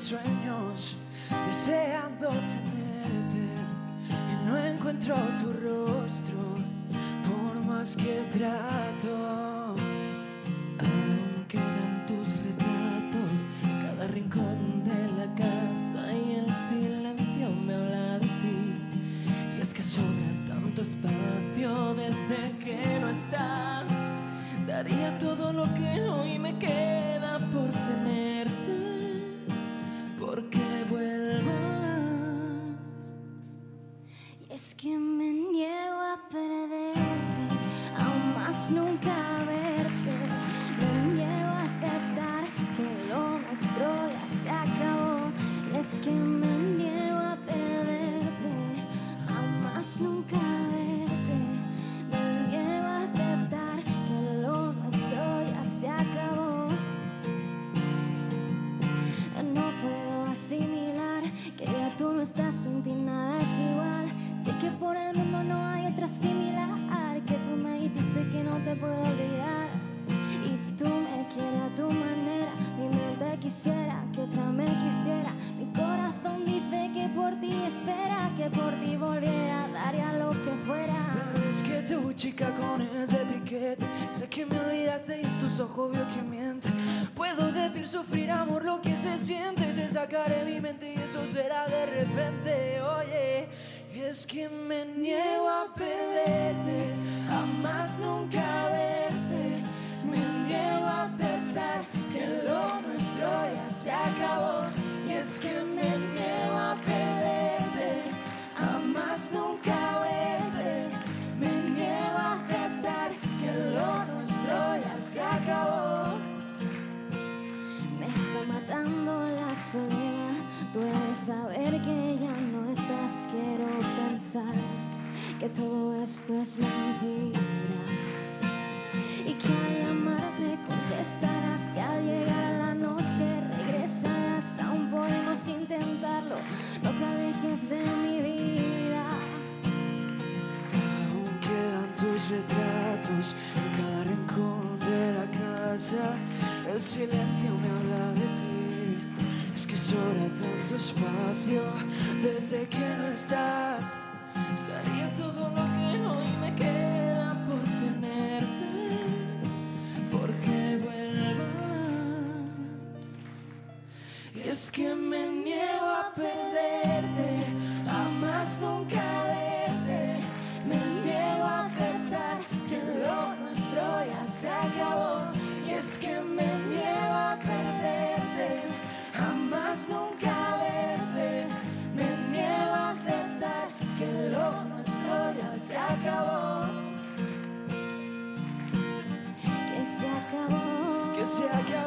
sueños deseando tenerte y no encuentro tu rostro por más que trato. Aún quedan tus retratos en cada rincón de la casa y el silencio me habla de ti. Y es que sobra tanto espacio desde que no estás. Daría todo lo que hoy me queda es que me niego a perderte, aún más nunca verte. Chica con ese piquete. Sé que me olvidaste y en tus ojos veo que mientes. Puedo decir sufrir amor lo que se siente. Te sacaré mi mente y eso será de repente. Oye, es que me niego a perderte. A más nunca que todo esto es mentira. Y que al llamarte contestarás que al llegar la noche regresarás. Aún podemos intentarlo. No te alejes de mi vida. Aún quedan tus retratos en cada rincón de la casa. El silencio me habla de ti. Es que sobra tanto espacio desde que no estás. es que me niego a perderte, a más nunca verte, me niego a aceptar que lo nuestro ya se acabó, y es que me niego a perderte, a más nunca verte, me niego a aceptar que lo nuestro ya se acabó. Que se acabó. Que se acabó.